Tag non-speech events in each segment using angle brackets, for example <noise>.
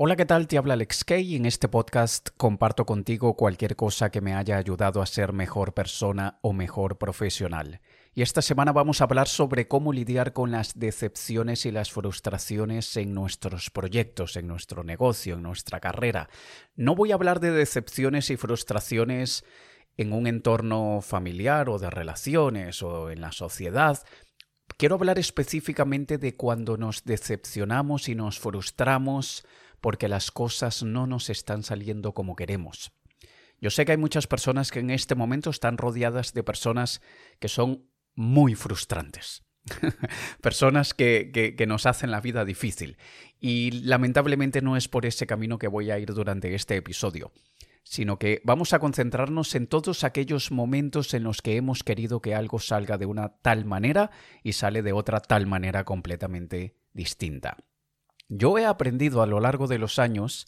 Hola, ¿qué tal? Te habla Alex Kay y en este podcast comparto contigo cualquier cosa que me haya ayudado a ser mejor persona o mejor profesional. Y esta semana vamos a hablar sobre cómo lidiar con las decepciones y las frustraciones en nuestros proyectos, en nuestro negocio, en nuestra carrera. No voy a hablar de decepciones y frustraciones en un entorno familiar o de relaciones o en la sociedad. Quiero hablar específicamente de cuando nos decepcionamos y nos frustramos porque las cosas no nos están saliendo como queremos. Yo sé que hay muchas personas que en este momento están rodeadas de personas que son muy frustrantes. <laughs> personas que, que, nos hacen la vida difícil. Y lamentablemente no es por ese camino que voy a ir durante este episodio, sino que vamos a concentrarnos en todos aquellos momentos en los que hemos querido que algo salga de una tal manera y sale de otra tal manera completamente distinta. Yo he aprendido a lo largo de los años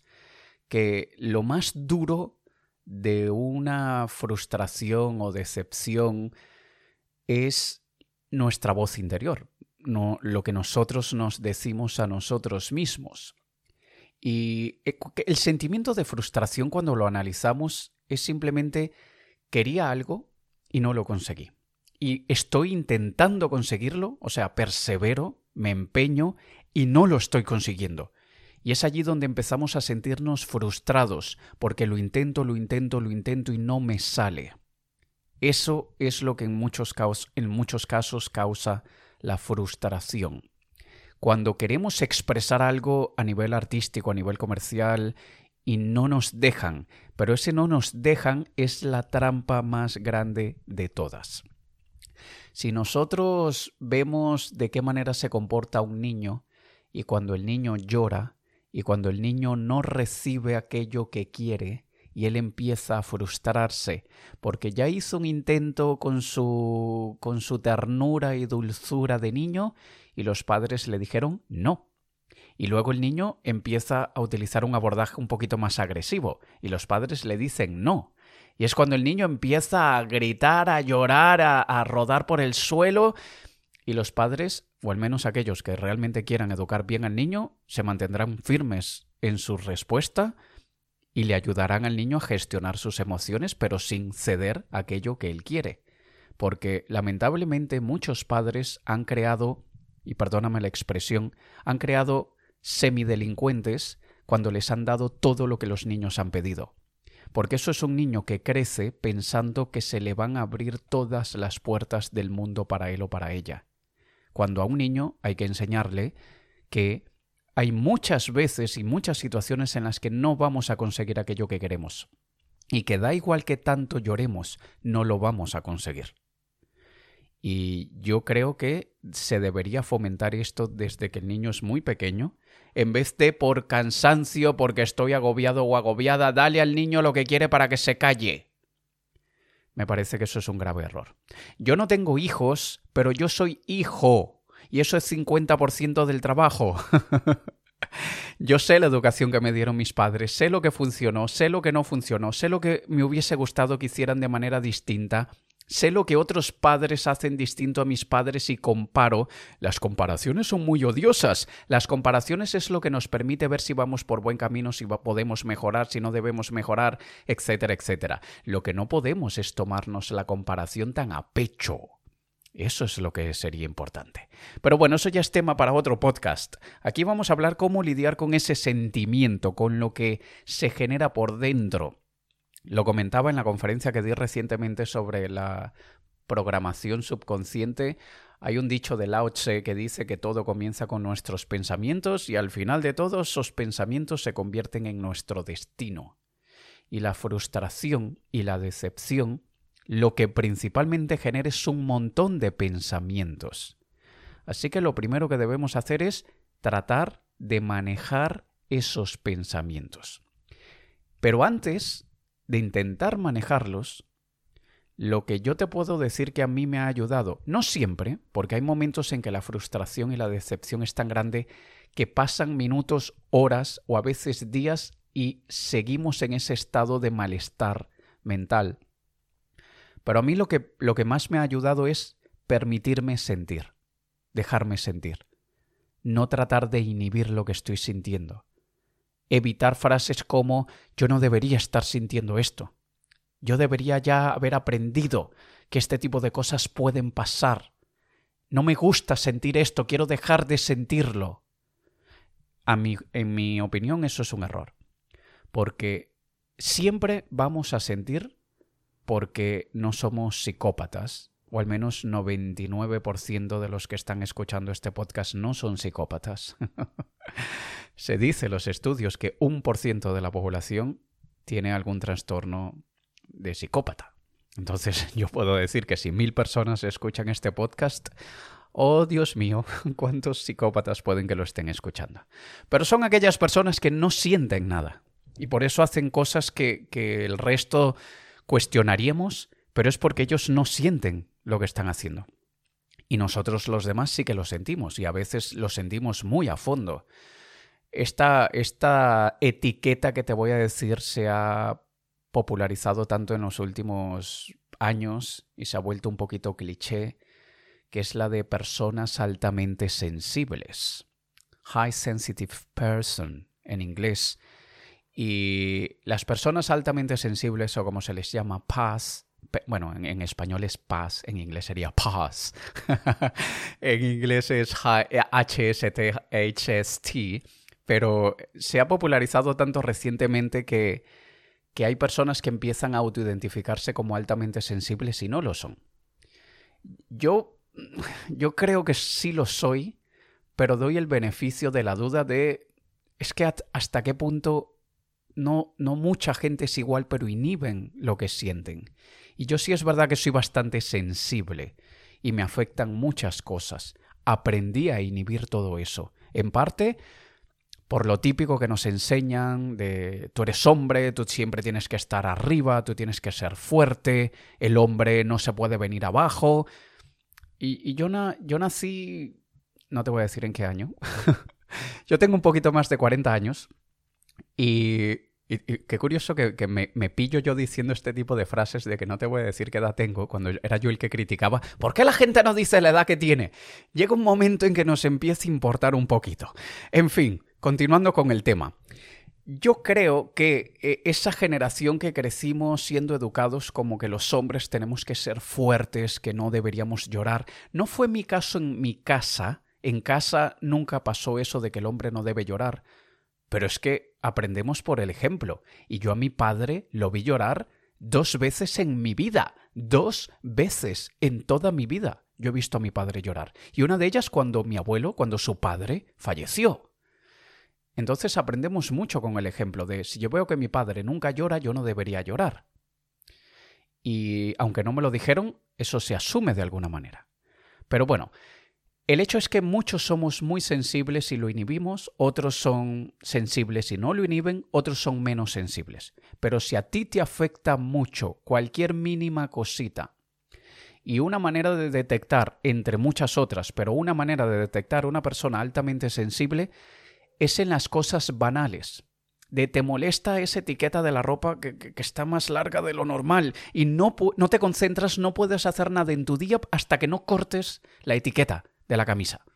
que lo más duro de una frustración o decepción es nuestra voz interior, no, lo que nosotros nos decimos a nosotros mismos. Y eh, el sentimiento de frustración cuando lo analizamos es simplemente quería algo y no lo conseguí. Y estoy intentando conseguirlo, o sea, persevero, me empeño y no lo estoy consiguiendo. Y es allí donde empezamos a sentirnos frustrados, porque lo intento, lo intento, lo intento y no me sale. Eso es lo que en muchos, en muchos casos causa la frustración. Cuando queremos expresar algo a nivel artístico, a nivel comercial, y no nos dejan, pero ese no nos dejan es la trampa más grande de todas. Si nosotros vemos de qué manera se comporta un niño y cuando el niño llora y cuando el niño no recibe aquello que quiere y él empieza a frustrarse porque ya hizo un intento con su con su ternura y dulzura de niño y los padres le dijeron no. Y luego el niño empieza a utilizar un abordaje un poquito más agresivo y los padres le dicen no. Y es cuando el niño empieza a gritar, a llorar, a, a rodar por el suelo y los padres o al menos aquellos que realmente quieran educar bien al niño, se mantendrán firmes en su respuesta y le ayudarán al niño a gestionar sus emociones, pero sin ceder aquello que él quiere. Porque lamentablemente muchos padres han creado, y perdóname la expresión, han creado semidelincuentes cuando les han dado todo lo que los niños han pedido. Porque eso es un niño que crece pensando que se le van a abrir todas las puertas del mundo para él o para ella cuando a un niño hay que enseñarle que hay muchas veces y muchas situaciones en las que no vamos a conseguir aquello que queremos. Y que da igual que tanto lloremos, no lo vamos a conseguir. Y yo creo que se debería fomentar esto desde que el niño es muy pequeño, en vez de por cansancio, porque estoy agobiado o agobiada, dale al niño lo que quiere para que se calle. Me parece que eso es un grave error. Yo no tengo hijos, pero yo soy hijo. Y eso es 50% del trabajo. <laughs> Yo sé la educación que me dieron mis padres, sé lo que funcionó, sé lo que no funcionó, sé lo que me hubiese gustado que hicieran de manera distinta Sé lo que otros padres hacen distinto a mis padres y comparo. Las comparaciones son muy odiosas. Las comparaciones es lo que nos permite ver si vamos por buen camino, si podemos mejorar, si no debemos mejorar, etcétera, etcétera. Lo que no podemos es tomarnos la comparación tan a pecho. Eso es lo que sería importante. Pero bueno, eso ya es tema para otro podcast. Aquí vamos a hablar cómo lidiar con ese sentimiento, con lo que se genera por dentro lo comentaba en la conferencia que di recientemente sobre la programación subconsciente. Hay un dicho de Lao Tse que dice que todo comienza con nuestros pensamientos y al final de todo esos pensamientos se convierten en nuestro destino. Y la frustración y la decepción lo que principalmente genera es un montón de pensamientos. Así que lo primero que debemos hacer es tratar de manejar esos pensamientos. Pero antes de intentar manejarlos, lo que yo te puedo decir que a mí me ha ayudado, no siempre, porque hay momentos en que la frustración y la decepción es tan grande que pasan minutos, horas o a veces días y seguimos en ese estado de malestar mental. Pero a mí lo que, lo que más me ha ayudado es permitirme sentir, dejarme sentir, no tratar de inhibir lo que estoy sintiendo. Evitar frases como yo no debería estar sintiendo esto. Yo debería ya haber aprendido que este tipo de cosas pueden pasar. No me gusta sentir esto, quiero dejar de sentirlo. A en mi opinión eso es un error. Porque siempre vamos a sentir porque no somos psicópatas, o al menos 99% de los que están escuchando este podcast no son psicópatas. <laughs> Se dice en los estudios que un por ciento de la población tiene algún trastorno de psicópata. Entonces <laughs> yo puedo decir que si mil personas escuchan este podcast, oh Dios mío, <laughs> cuántos psicópatas pueden que lo estén escuchando. Pero son aquellas personas que no sienten nada y por eso hacen cosas que, que el resto cuestionaríamos, pero es porque ellos no sienten lo que están haciendo. Y nosotros los demás sí que lo sentimos y a veces lo sentimos muy a fondo. Esta, esta etiqueta que te voy a decir se ha popularizado tanto en los últimos años y se ha vuelto un poquito cliché, que es la de personas altamente sensibles. High sensitive person en inglés. Y las personas altamente sensibles, o como se les llama, PAS, bueno, en, español es paz, en inglés sería paz. <laughs> en inglés es HST, pero se ha popularizado tanto recientemente que, que hay personas que empiezan a autoidentificarse como altamente sensibles y no lo son. Yo, yo creo que sí lo soy, pero doy el beneficio de la duda de es que hasta qué punto no, no mucha gente es igual, pero inhiben lo que sienten. Y yo sí es verdad que soy bastante sensible y me afectan muchas cosas. Aprendí a inhibir todo eso. En parte por lo típico que nos enseñan de tú eres hombre, tú siempre tienes que estar arriba, tú tienes que ser fuerte, el hombre no se puede venir abajo. Y, yo, yo nací, no te voy a decir en qué año, <laughs> yo tengo un poquito más de 40 años y qué curioso que, me, pillo yo diciendo este tipo de frases de que no te voy a decir qué edad tengo, cuando era yo el que criticaba, ¿por qué la gente no dice la edad que tiene? Llega un momento en que nos empieza a importar un poquito. En fin, continuando con el tema. Yo creo que eh, esa generación que crecimos siendo educados como que los hombres tenemos que ser fuertes, que no deberíamos llorar, no fue mi caso en mi casa. En casa nunca pasó eso de que el hombre no debe llorar. Pero es que aprendemos por el ejemplo. Y yo a mi padre lo vi llorar dos veces en mi vida. Dos veces en toda mi vida. Yo he visto a mi padre llorar. Y una de ellas cuando mi abuelo, cuando su padre, falleció. Entonces aprendemos mucho con el ejemplo de si yo veo que mi padre nunca llora, yo no debería llorar. Y aunque no me lo dijeron, eso se asume de alguna manera. Pero bueno, el hecho es que muchos somos muy sensibles y lo inhibimos, otros son sensibles y no lo inhiben, otros son menos sensibles. Pero si a ti te afecta mucho cualquier mínima cosita, y una manera de detectar, entre muchas otras, pero una manera de detectar a una persona altamente sensible es en las cosas banales. Te molesta esa etiqueta de la ropa que, está más larga de lo normal y no, no te concentras, no puedes hacer nada en tu día hasta que no cortes la etiqueta de la camisa.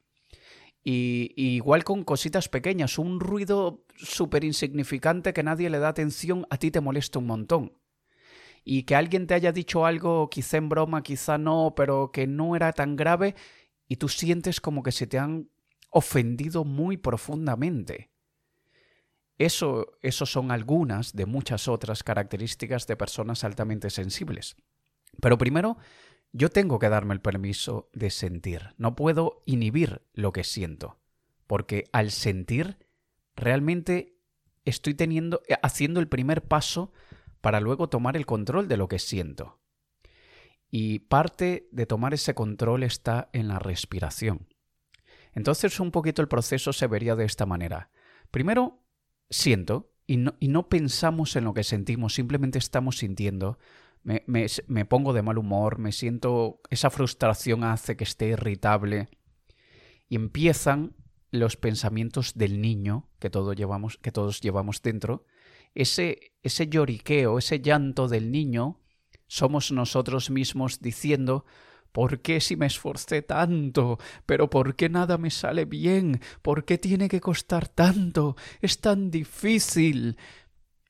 Y, igual con cositas pequeñas, un ruido súper insignificante que nadie le da atención, a ti te molesta un montón. Y que alguien te haya dicho algo, quizá en broma, quizá no, pero que no era tan grave, y tú sientes como que se te han ofendido muy profundamente. Eso, eso son algunas de muchas otras características de personas altamente sensibles. Pero primero yo tengo que darme el permiso de sentir. No puedo inhibir lo que siento. Porque al sentir, realmente estoy teniendo, eh, haciendo el primer paso para luego tomar el control de lo que siento. Y parte de tomar ese control está en la respiración. Entonces un poquito el proceso se vería de esta manera. Primero, siento y no, y no pensamos en lo que sentimos, simplemente estamos sintiendo me, pongo de mal humor, me siento, esa frustración hace que esté irritable y empiezan los pensamientos del niño que, todos llevamos, que todos llevamos dentro, ese, ese lloriqueo, ese llanto del niño, somos nosotros mismos diciendo, ¿Por qué si me esforcé tanto? ¿Pero por qué nada me sale bien? ¿Por qué tiene que costar tanto? Es tan difícil.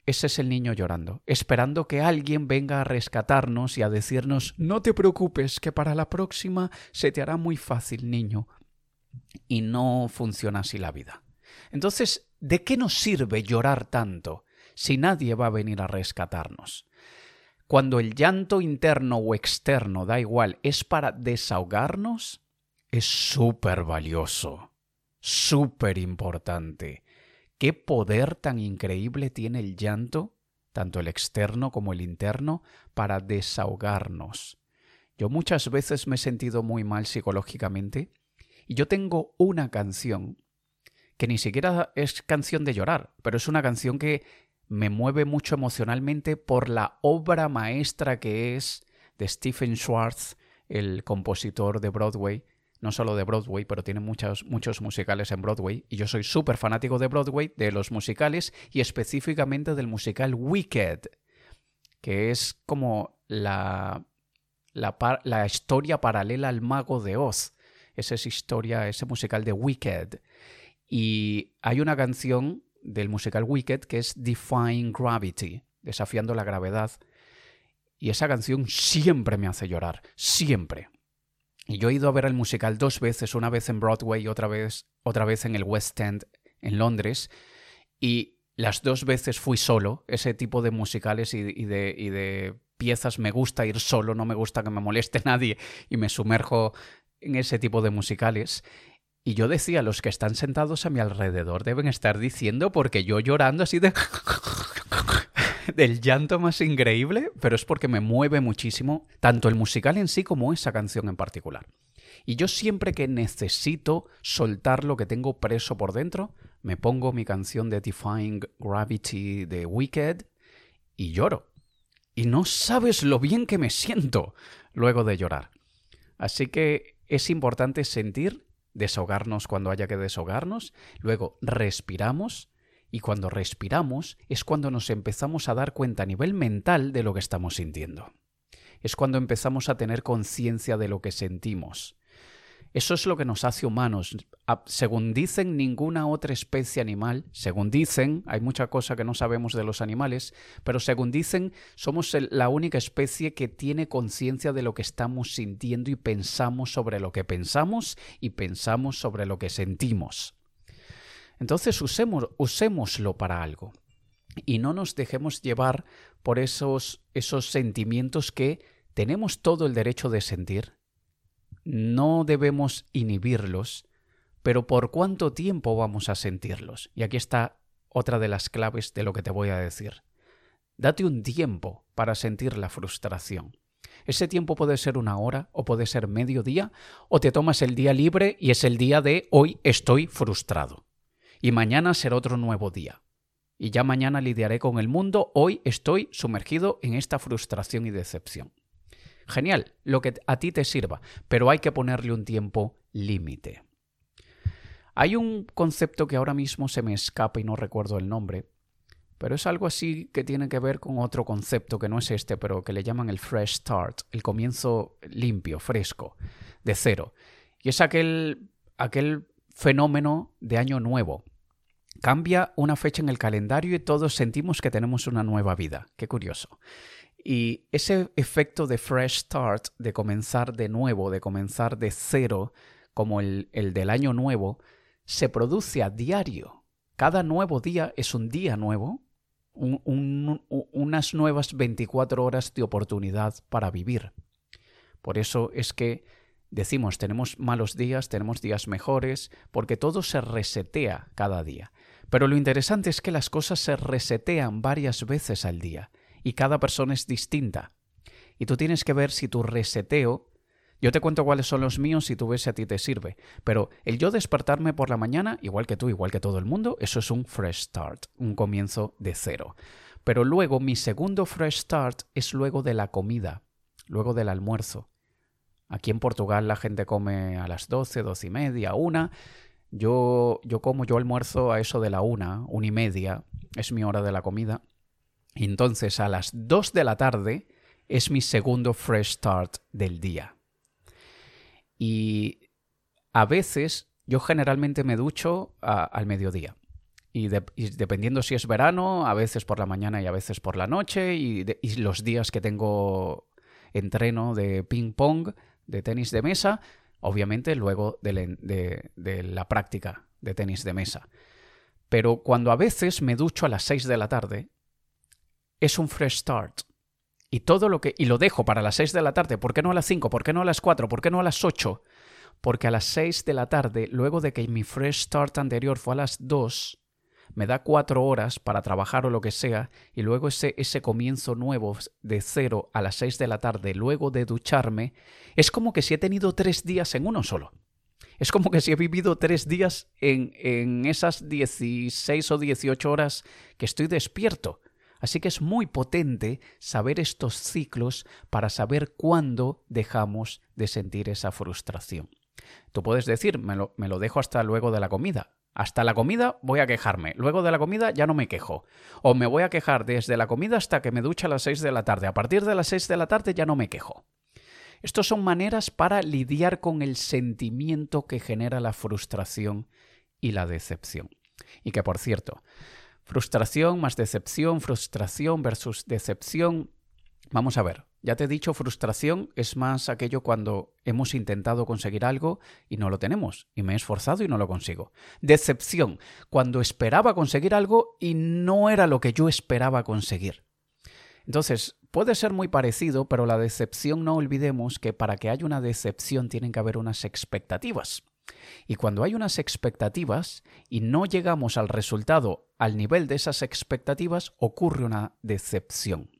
Ese es el niño llorando, esperando que alguien venga a rescatarnos y a decirnos No te preocupes, que para la próxima se te hará muy fácil, niño. Y no funciona así la vida. Entonces, ¿de qué nos sirve llorar tanto si nadie va a venir a rescatarnos? Cuando el llanto interno o externo, da igual, es para desahogarnos, es súper valioso, súper importante. ¿Qué poder tan increíble tiene el llanto, tanto el externo como el interno, para desahogarnos? Yo muchas veces me he sentido muy mal psicológicamente y yo tengo una canción que ni siquiera es canción de llorar, pero es una canción que me mueve mucho emocionalmente por la obra maestra que es de Stephen Schwartz, el compositor de Broadway, no solo de Broadway, pero tiene muchos, muchos musicales en Broadway, y yo soy súper fanático de Broadway, de los musicales, y específicamente del musical Wicked, que es como la, la, la historia paralela al mago de Oz. Esa es historia, ese musical de Wicked. Y hay una canción del musical Wicked que es Defying Gravity, desafiando la gravedad. Y esa canción siempre me hace llorar, siempre. Y yo he ido a ver el musical dos veces, una vez en Broadway y otra vez, otra vez en el West End en Londres. Y las dos veces fui solo. Ese tipo de musicales y, de, y de piezas me gusta ir solo, no me gusta que me moleste <laughs> nadie y me sumerjo en ese tipo de musicales. Y yo decía, los que están sentados a mi alrededor deben estar diciendo, porque yo llorando así de... <laughs> del llanto más increíble, pero es porque me mueve muchísimo tanto el musical en sí como esa canción en particular. Y yo siempre que necesito soltar lo que tengo preso por dentro, me pongo mi canción de Defying Gravity de Wicked y lloro. Y no sabes lo bien que me siento luego de llorar. Así que es importante sentir desahogarnos cuando haya que desahogarnos, luego respiramos y cuando respiramos es cuando nos empezamos a dar cuenta a nivel mental de lo que estamos sintiendo. Es cuando empezamos a tener conciencia de lo que sentimos. Eso es lo que nos hace humanos. Según dicen, ninguna otra especie animal, según dicen, hay mucha cosa que no sabemos de los animales, pero según dicen, somos la única especie que tiene conciencia de lo que estamos sintiendo y pensamos sobre lo que pensamos y pensamos sobre lo que sentimos. Entonces usemos, usémoslo para algo y no nos dejemos llevar por esos, esos sentimientos que tenemos todo el derecho de sentir, no debemos inhibirlos, pero ¿por cuánto tiempo vamos a sentirlos? Y aquí está otra de las claves de lo que te voy a decir. Date un tiempo para sentir la frustración. Ese tiempo puede ser una hora o puede ser medio día o te tomas el día libre y es el día de hoy estoy frustrado. Y mañana será otro nuevo día. Y ya mañana lidiaré con el mundo, hoy estoy sumergido en esta frustración y decepción. Genial, lo que a ti te sirva, pero hay que ponerle un tiempo límite. Hay un concepto que ahora mismo se me escapa y no recuerdo el nombre, pero es algo así que tiene que ver con otro concepto que no es este, pero que le llaman el fresh start, el comienzo limpio, fresco, de cero. Y es aquel, aquel fenómeno de año nuevo. Cambia una fecha en el calendario y todos sentimos que tenemos una nueva vida. Qué curioso. Y ese efecto de fresh start, de comenzar de nuevo, de comenzar de cero, como el, del año nuevo, se produce a diario. Cada nuevo día es un día nuevo, unas nuevas 24 horas de oportunidad para vivir. Por eso es que decimos, tenemos malos días, tenemos días mejores, porque todo se resetea cada día. Pero lo interesante es que las cosas se resetean varias veces al día y cada persona es distinta. Y tú tienes que ver si tu reseteo, yo te cuento cuáles son los míos y tú ves si a ti te sirve, pero el yo despertarme por la mañana, igual que tú, igual que todo el mundo, eso es un fresh start, un comienzo de cero. Pero luego mi segundo fresh start es luego de la comida, luego del almuerzo. Aquí en Portugal la gente come a las 12, doce y media, una. Yo, yo como, yo almuerzo a eso de la una, una y media, es mi hora de la comida. Entonces a las 2 de la tarde es mi segundo fresh start del día. Y a veces yo generalmente me ducho al mediodía. Y, dependiendo si es verano, a veces por la mañana y a veces por la noche, y, los días que tengo entreno de ping pong, de tenis de mesa, obviamente luego de, la práctica de tenis de mesa. Pero cuando a veces me ducho a las 6 de la tarde, es un fresh start. Y todo lo que. Y lo dejo para las 6 de la tarde. ¿Por qué no a las 5? ¿Por qué no a las 4? ¿Por qué no a las 8? Porque a las 6 de la tarde, luego de que mi fresh start anterior fue a las 2, me da 4 horas para trabajar o lo que sea, y luego ese, ese comienzo nuevo de 0 a las 6 de la tarde, luego de ducharme, es como que si he tenido 3 días en uno solo. Es como que si he vivido tres días en, en esas 16 o 18 horas que estoy despierto. Así que es muy potente saber estos ciclos para saber cuándo dejamos de sentir esa frustración. Tú puedes decir, me lo, me lo, dejo hasta luego de la comida. Hasta la comida voy a quejarme, luego de la comida ya no me quejo. O me voy a quejar desde la comida hasta que me ducha a las 6 de la tarde. A partir de las 6 de la tarde ya no me quejo. Estas son maneras para lidiar con el sentimiento que genera la frustración y la decepción. Y que, por cierto, frustración más decepción, frustración versus decepción. Vamos a ver, ya te he dicho, frustración es más aquello cuando hemos intentado conseguir algo y no lo tenemos, y me he esforzado y no lo consigo. Decepción, cuando esperaba conseguir algo y no era lo que yo esperaba conseguir. Entonces, puede ser muy parecido, pero la decepción no olvidemos que para que haya una decepción tienen que haber unas expectativas. Y cuando hay unas expectativas y no llegamos al resultado al nivel de esas expectativas, ocurre una decepción.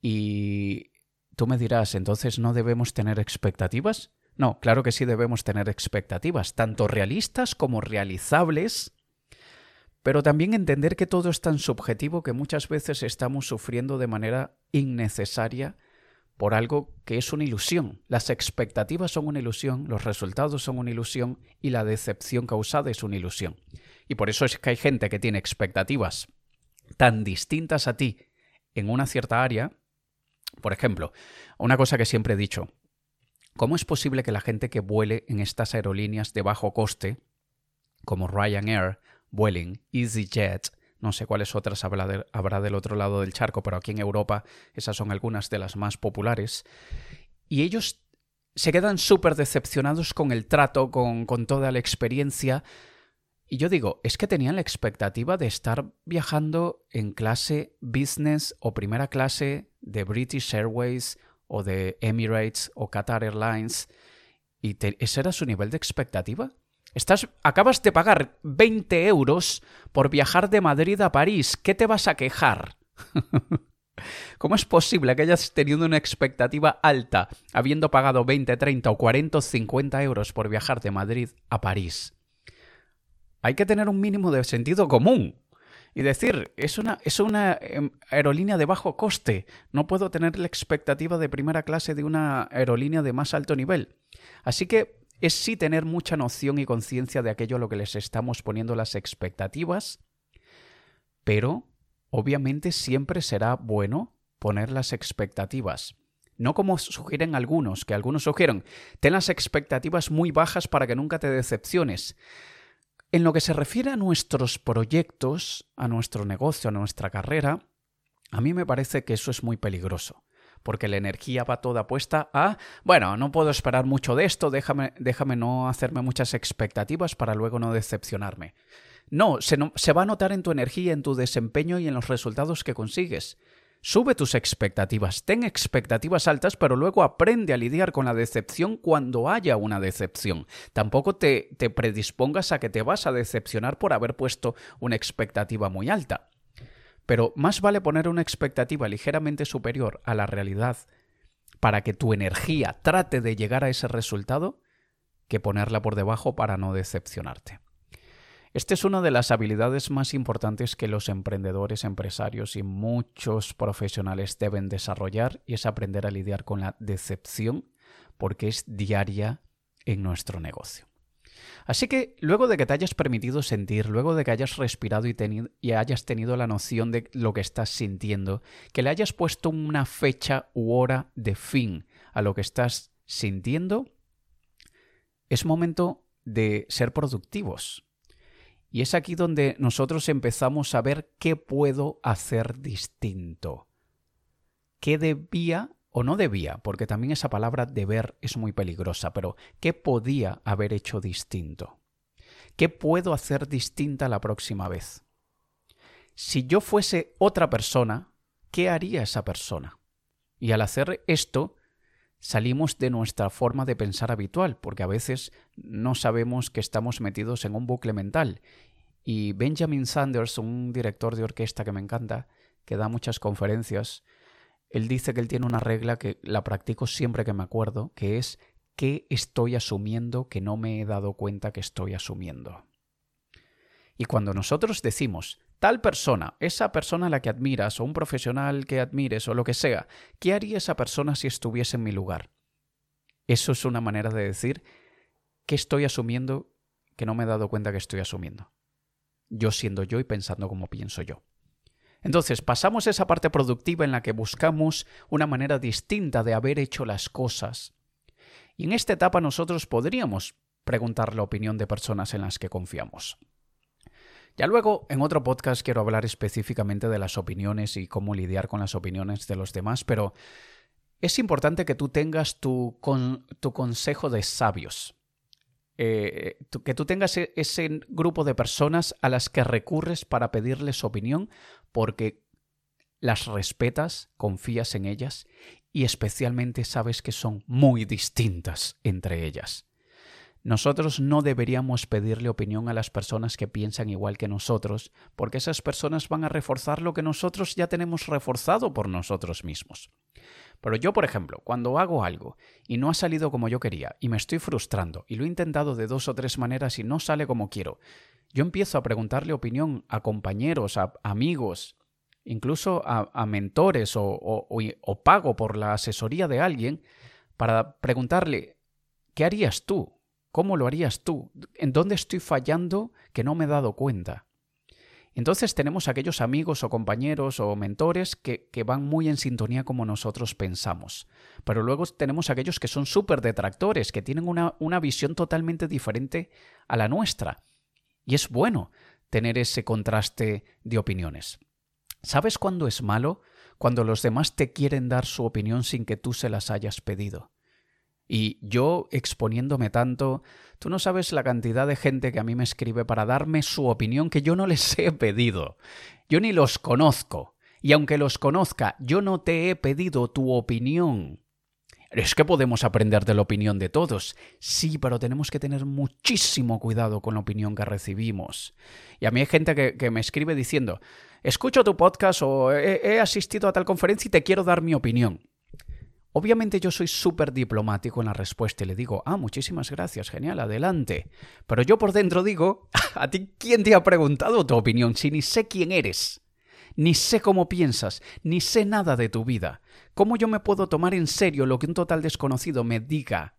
Y tú me dirás, entonces no debemos tener expectativas? No, claro que sí debemos tener expectativas, tanto realistas como realizables, pero también entender que todo es tan subjetivo que muchas veces estamos sufriendo de manera innecesaria por algo que es una ilusión. Las expectativas son una ilusión, los resultados son una ilusión y la decepción causada es una ilusión. Y por eso es que hay gente que tiene expectativas tan distintas a ti en una cierta área. Por ejemplo, una cosa que siempre he dicho, ¿cómo es posible que la gente que vuele en estas aerolíneas de bajo coste, como Ryanair, Vueling, EasyJet, no sé cuáles otras habrá, del otro lado del charco, pero aquí en Europa esas son algunas de las más populares. Y ellos se quedan súper decepcionados con el trato, con, con toda la experiencia. Y yo digo, es que tenían la expectativa de estar viajando en clase business o primera clase de British Airways o de Emirates o Qatar Airlines. ¿Y ese era su nivel de expectativa? Estás, acabas de pagar 20 euros por viajar de Madrid a París. ¿Qué te vas a quejar? <laughs> ¿Cómo es posible que hayas tenido una expectativa alta habiendo pagado 20, 30 o 40 o 50 euros por viajar de Madrid a París? Hay que tener un mínimo de sentido común y decir, es una, es una em, aerolínea de bajo coste, no puedo tener la expectativa de primera clase de una aerolínea de más alto nivel. Así que es sí tener mucha noción y conciencia de aquello a lo que les estamos poniendo las expectativas, pero obviamente siempre será bueno poner las expectativas. No como sugieren algunos, que algunos sugieren, ten las expectativas muy bajas para que nunca te decepciones. En lo que se refiere a nuestros proyectos, a nuestro negocio, a nuestra carrera, a mí me parece que eso es muy peligroso porque la energía va toda puesta a, bueno, no puedo esperar mucho de esto, déjame, déjame no hacerme muchas expectativas para luego no decepcionarme. No se, no, se va a notar en tu energía, en tu desempeño y en los resultados que consigues. Sube tus expectativas, ten expectativas altas, pero luego aprende a lidiar con la decepción cuando haya una decepción. Tampoco te, te predispongas a que te vas a decepcionar por haber puesto una expectativa muy alta. Pero más vale poner una expectativa ligeramente superior a la realidad para que tu energía trate de llegar a ese resultado que ponerla por debajo para no decepcionarte. Esta es una de las habilidades más importantes que los emprendedores, empresarios y muchos profesionales deben desarrollar y es aprender a lidiar con la decepción porque es diaria en nuestro negocio. Así que luego de que te hayas permitido sentir, luego de que hayas respirado y, hayas tenido la noción de lo que estás sintiendo, que le hayas puesto una fecha u hora de fin a lo que estás sintiendo, es momento de ser productivos. Y es aquí donde nosotros empezamos a ver qué puedo hacer distinto. ¿Qué debía o no debía? Porque también esa palabra deber es muy peligrosa, pero ¿qué podía haber hecho distinto? ¿Qué puedo hacer distinta la próxima vez? Si yo fuese otra persona, ¿qué haría esa persona? Y al hacer esto, salimos de nuestra forma de pensar habitual, porque a veces no sabemos que estamos metidos en un bucle mental. Y Benjamin Sanders, un director de orquesta que me encanta, que da muchas conferencias, él dice que él tiene una regla que la practico siempre que me acuerdo, que es ¿qué estoy asumiendo que no me he dado cuenta que estoy asumiendo? Y cuando nosotros decimos, tal persona, esa persona a la que admiras, o un profesional que admires, o lo que sea, ¿qué haría esa persona si estuviese en mi lugar? Eso es una manera de decir que estoy asumiendo que no me he dado cuenta que estoy asumiendo. Yo siendo yo y pensando como pienso yo. Entonces pasamos esa parte productiva en la que buscamos una manera distinta de haber hecho las cosas. Y en esta etapa nosotros podríamos preguntar la opinión de personas en las que confiamos. Ya luego, en otro podcast quiero hablar específicamente de las opiniones y cómo lidiar con las opiniones de los demás, pero es importante que tú tengas tu, consejo de sabios. Eh, que tú tengas e, ese grupo de personas a las que recurres para pedirles opinión porque las respetas, confías en ellas y especialmente sabes que son muy distintas entre ellas. Nosotros no deberíamos pedirle opinión a las personas que piensan igual que nosotros, porque esas personas van a reforzar lo que nosotros ya tenemos reforzado por nosotros mismos. Pero yo, por ejemplo, cuando hago algo y no ha salido como yo quería y me estoy frustrando y lo he intentado de dos o tres maneras y no sale como quiero, yo empiezo a preguntarle opinión a compañeros, a amigos, incluso a, mentores o, pago por la asesoría de alguien para preguntarle, ¿qué harías tú? ¿Cómo lo harías tú? ¿En dónde estoy fallando que no me he dado cuenta? Entonces tenemos aquellos amigos o compañeros o mentores que, van muy en sintonía como nosotros pensamos. Pero luego tenemos aquellos que son súper detractores, que tienen una visión totalmente diferente a la nuestra. Y es bueno tener ese contraste de opiniones. ¿Sabes cuándo es malo? Cuando los demás te quieren dar su opinión sin que tú se las hayas pedido. Y yo exponiéndome tanto, tú no sabes la cantidad de gente que a mí me escribe para darme su opinión que yo no les <laughs> he pedido. Yo ni los conozco. Y aunque los conozca, yo no te he pedido tu opinión. Es que podemos aprender de la opinión de todos. Sí, pero tenemos que tener muchísimo cuidado con la opinión que recibimos. Y a mí hay gente que, me escribe diciendo, escucho tu podcast o he asistido a tal conferencia y te quiero dar mi opinión. Obviamente yo soy súper diplomático en la respuesta y le digo, ah, muchísimas gracias, genial, adelante. Pero yo por dentro digo, <laughs> ¿a ti quién te ha preguntado tu opinión si ni sé quién eres? Ni sé cómo piensas, ni sé nada de tu vida. ¿Cómo yo me puedo tomar en serio lo que un total desconocido me diga?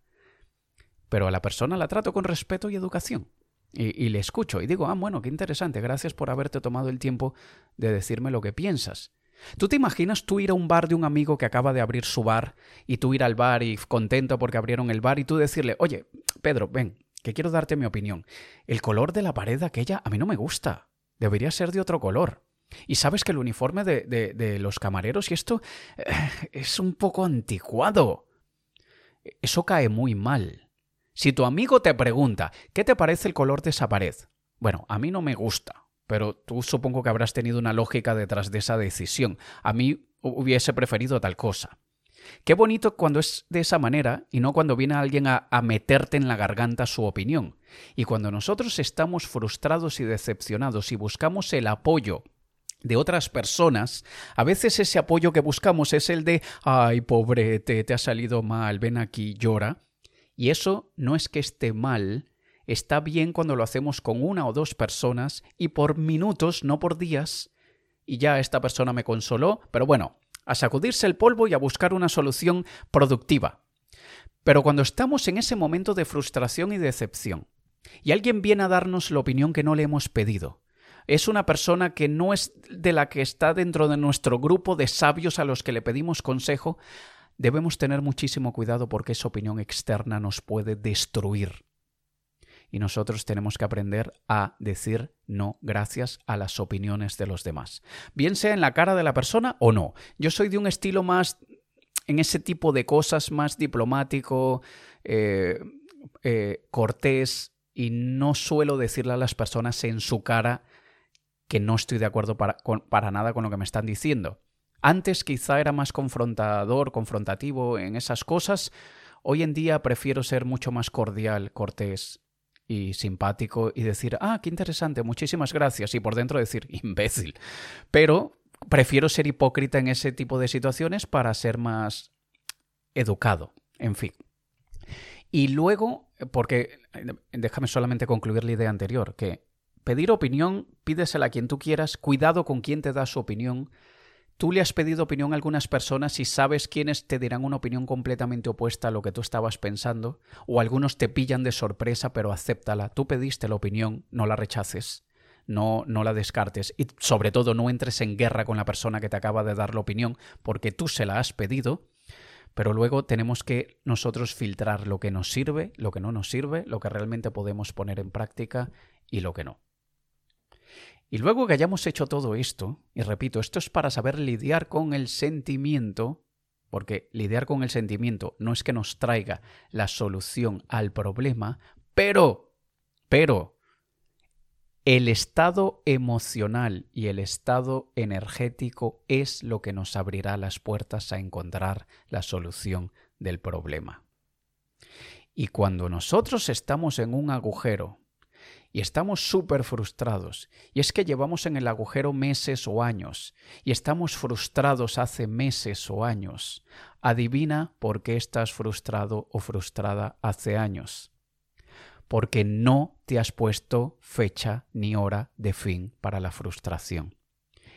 Pero a la persona la trato con respeto y educación. Y, y, le escucho y digo, ah, bueno, qué interesante, gracias por haberte tomado el tiempo de decirme lo que piensas. ¿Tú te imaginas tú ir a un bar de un amigo que acaba de abrir su bar y tú ir al bar y contento porque abrieron el bar y tú decirle, oye, Pedro, ven, que quiero darte mi opinión. El color de la pared aquella a mí no me gusta. Debería ser de otro color. Y sabes que el uniforme de, de, los camareros y esto eh, es un poco anticuado. Eso cae muy mal. Si tu amigo te pregunta, ¿qué te parece el color de esa pared? Bueno, a mí no me gusta pero tú supongo que habrás tenido una lógica detrás de esa decisión. A mí hubiese preferido tal cosa. Qué bonito cuando es de esa manera y no cuando viene alguien a, meterte en la garganta su opinión. Y cuando nosotros estamos frustrados y decepcionados y buscamos el apoyo de otras personas, a veces ese apoyo que buscamos es el de ay, pobre, te, te ha salido mal, ven aquí, llora. Y eso no es que esté mal, está bien cuando lo hacemos con una o dos personas y por minutos, no por días, y ya esta persona me consoló, pero bueno, a sacudirse el polvo y a buscar una solución productiva. Pero cuando estamos en ese momento de frustración y decepción, y alguien viene a darnos la opinión que no le hemos pedido, es una persona que no es de la que está dentro de nuestro grupo de sabios a los que le pedimos consejo, debemos tener muchísimo cuidado porque esa opinión externa nos puede destruir y nosotros tenemos que aprender a decir no gracias a las opiniones de los demás. Bien sea en la cara de la persona o no. Yo soy de un estilo más en ese tipo de cosas, más diplomático, eh, eh, cortés, y no suelo decirle a las personas en su cara que no estoy de acuerdo para, para nada con lo que me están diciendo. Antes quizá era más confrontador, confrontativo en esas cosas. Hoy en día prefiero ser mucho más cordial, cortés y simpático y decir, ah, qué interesante, muchísimas gracias, y por dentro decir, imbécil. Pero prefiero ser hipócrita en ese tipo de situaciones para ser más educado, en fin. Y luego, porque déjame solamente concluir la idea anterior, que pedir opinión, pídesela a quien tú quieras, cuidado con quien te da su opinión, Tú le has pedido opinión a algunas personas y sabes quiénes te dirán una opinión completamente opuesta a lo que tú estabas pensando, o algunos te pillan de sorpresa, pero acéptala. Tú pediste la opinión, no la rechaces, no, no la descartes y sobre todo no entres en guerra con la persona que te acaba de dar la opinión porque tú se la has pedido. Pero luego tenemos que nosotros filtrar lo que nos sirve, lo que no nos sirve, lo que realmente podemos poner en práctica y lo que no. Y luego que hayamos hecho todo esto, y repito, esto es para saber lidiar con el sentimiento, porque lidiar con el sentimiento no es que nos traiga la solución al problema, pero, pero, el estado emocional y el estado energético es lo que nos abrirá las puertas a encontrar la solución del problema. Y cuando nosotros estamos en un agujero y estamos súper frustrados. Y es que llevamos en el agujero meses o años, y estamos frustrados hace meses o años. Adivina por qué estás frustrado o frustrada hace años. Porque no te has puesto fecha ni hora de fin para la frustración.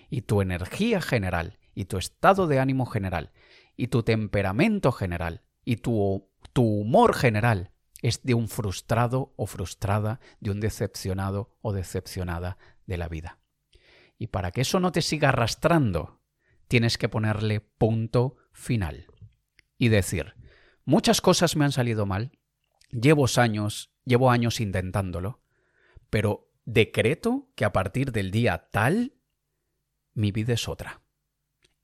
Y tu energía general, y tu estado de ánimo general, y tu temperamento general, y tu, tu humor general es de un frustrado o frustrada, de un decepcionado o decepcionada de la vida. Y para que eso no te siga arrastrando, tienes que ponerle punto final y decir, muchas cosas me han salido mal, llevo años, llevo años intentándolo, pero decreto que a partir del día tal, mi vida es otra.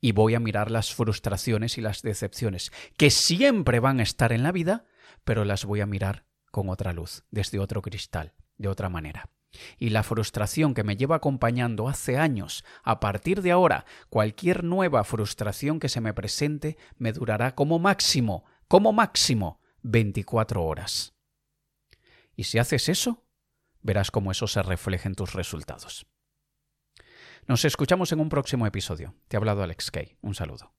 Y voy a mirar las frustraciones y las decepciones, que siempre van a estar en la vida, pero las voy a mirar con otra luz, desde otro cristal, de otra manera. Y la frustración que me lleva acompañando hace años, a partir de ahora, cualquier nueva frustración que se me presente me durará como máximo, como máximo, 24 horas. Y si haces eso, verás cómo eso se refleja en tus resultados. Nos escuchamos en un próximo episodio. Te ha hablado Alex Kay. Un saludo.